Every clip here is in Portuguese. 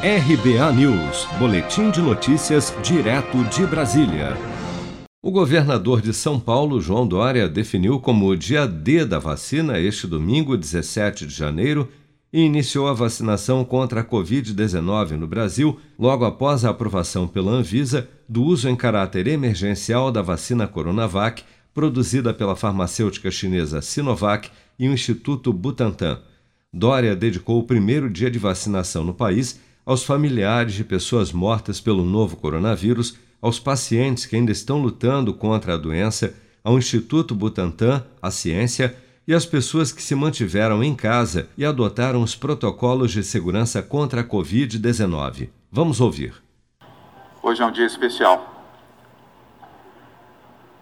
RBA News, Boletim de Notícias, direto de Brasília. O governador de São Paulo, João Dória, definiu como dia D da vacina este domingo, 17 de janeiro, e iniciou a vacinação contra a Covid-19 no Brasil, logo após a aprovação pela Anvisa do uso em caráter emergencial da vacina Coronavac, produzida pela farmacêutica chinesa Sinovac e o Instituto Butantan. Dória dedicou o primeiro dia de vacinação no país aos familiares de pessoas mortas pelo novo coronavírus, aos pacientes que ainda estão lutando contra a doença, ao Instituto Butantan, a ciência e às pessoas que se mantiveram em casa e adotaram os protocolos de segurança contra a Covid-19. Vamos ouvir. Hoje é um dia especial.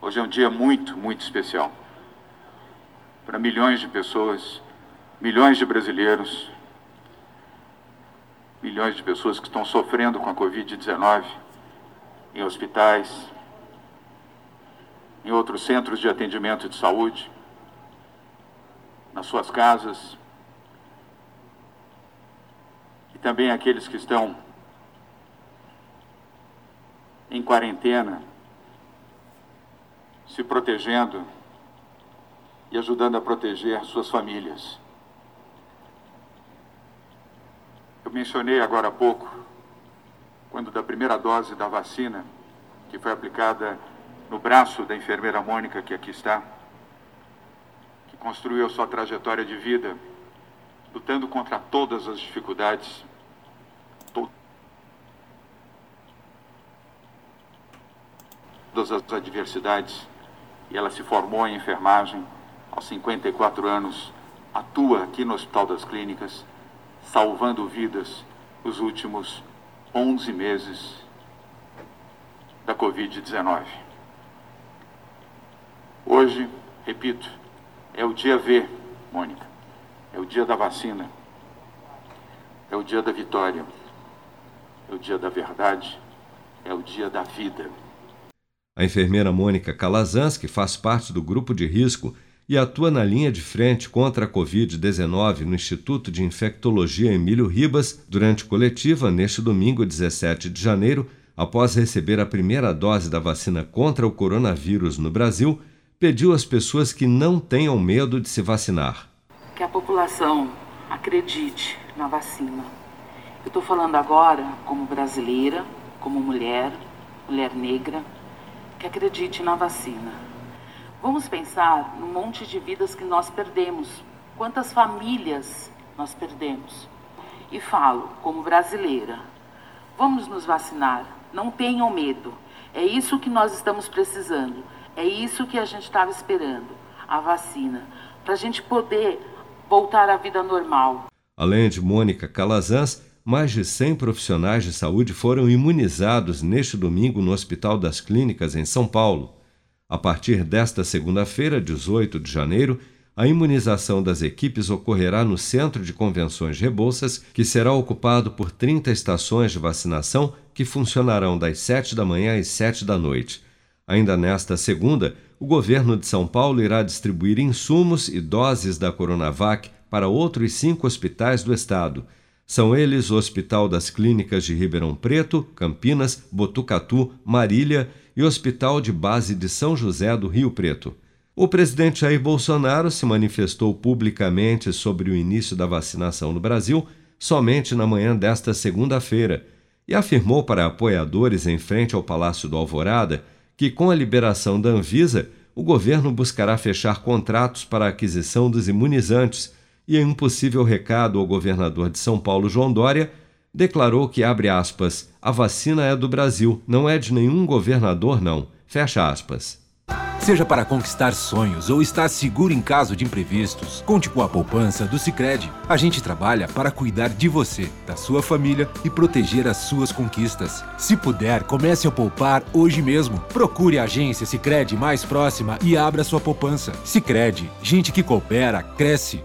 Hoje é um dia muito, muito especial. Para milhões de pessoas, milhões de brasileiros, milhões de pessoas que estão sofrendo com a Covid-19 em hospitais, em outros centros de atendimento de saúde, nas suas casas, e também aqueles que estão em quarentena, se protegendo e ajudando a proteger suas famílias. Mencionei agora há pouco, quando da primeira dose da vacina, que foi aplicada no braço da enfermeira Mônica, que aqui está, que construiu sua trajetória de vida, lutando contra todas as dificuldades, todas as adversidades, e ela se formou em enfermagem aos 54 anos, atua aqui no Hospital das Clínicas salvando vidas os últimos 11 meses da Covid-19. Hoje, repito, é o dia V, Mônica. É o dia da vacina. É o dia da vitória. É o dia da verdade. É o dia da vida. A enfermeira Mônica Calazans, que faz parte do grupo de risco e atua na linha de frente contra a Covid-19 no Instituto de Infectologia Emílio Ribas durante coletiva neste domingo, 17 de janeiro, após receber a primeira dose da vacina contra o coronavírus no Brasil, pediu às pessoas que não tenham medo de se vacinar. Que a população acredite na vacina. Eu estou falando agora como brasileira, como mulher, mulher negra, que acredite na vacina Vamos pensar no monte de vidas que nós perdemos, quantas famílias nós perdemos. E falo, como brasileira, vamos nos vacinar, não tenham medo. É isso que nós estamos precisando, é isso que a gente estava esperando, a vacina, para a gente poder voltar à vida normal. Além de Mônica Calazans, mais de 100 profissionais de saúde foram imunizados neste domingo no Hospital das Clínicas, em São Paulo. A partir desta segunda-feira, 18 de janeiro, a imunização das equipes ocorrerá no Centro de Convenções Rebouças, que será ocupado por 30 estações de vacinação que funcionarão das 7 da manhã às 7 da noite. Ainda nesta segunda, o governo de São Paulo irá distribuir insumos e doses da Coronavac para outros cinco hospitais do estado. São eles o Hospital das Clínicas de Ribeirão Preto, Campinas, Botucatu, Marília e Hospital de Base de São José do Rio Preto. O presidente Jair Bolsonaro se manifestou publicamente sobre o início da vacinação no Brasil somente na manhã desta segunda-feira e afirmou para apoiadores em frente ao Palácio do Alvorada que, com a liberação da Anvisa, o governo buscará fechar contratos para a aquisição dos imunizantes e, em um possível recado ao governador de São Paulo, João Dória, declarou que, abre aspas, a vacina é do Brasil, não é de nenhum governador, não. Fecha aspas. Seja para conquistar sonhos ou estar seguro em caso de imprevistos, conte com a poupança do Sicredi. A gente trabalha para cuidar de você, da sua família e proteger as suas conquistas. Se puder, comece a poupar hoje mesmo. Procure a agência Sicredi mais próxima e abra sua poupança. Sicredi, gente que coopera cresce.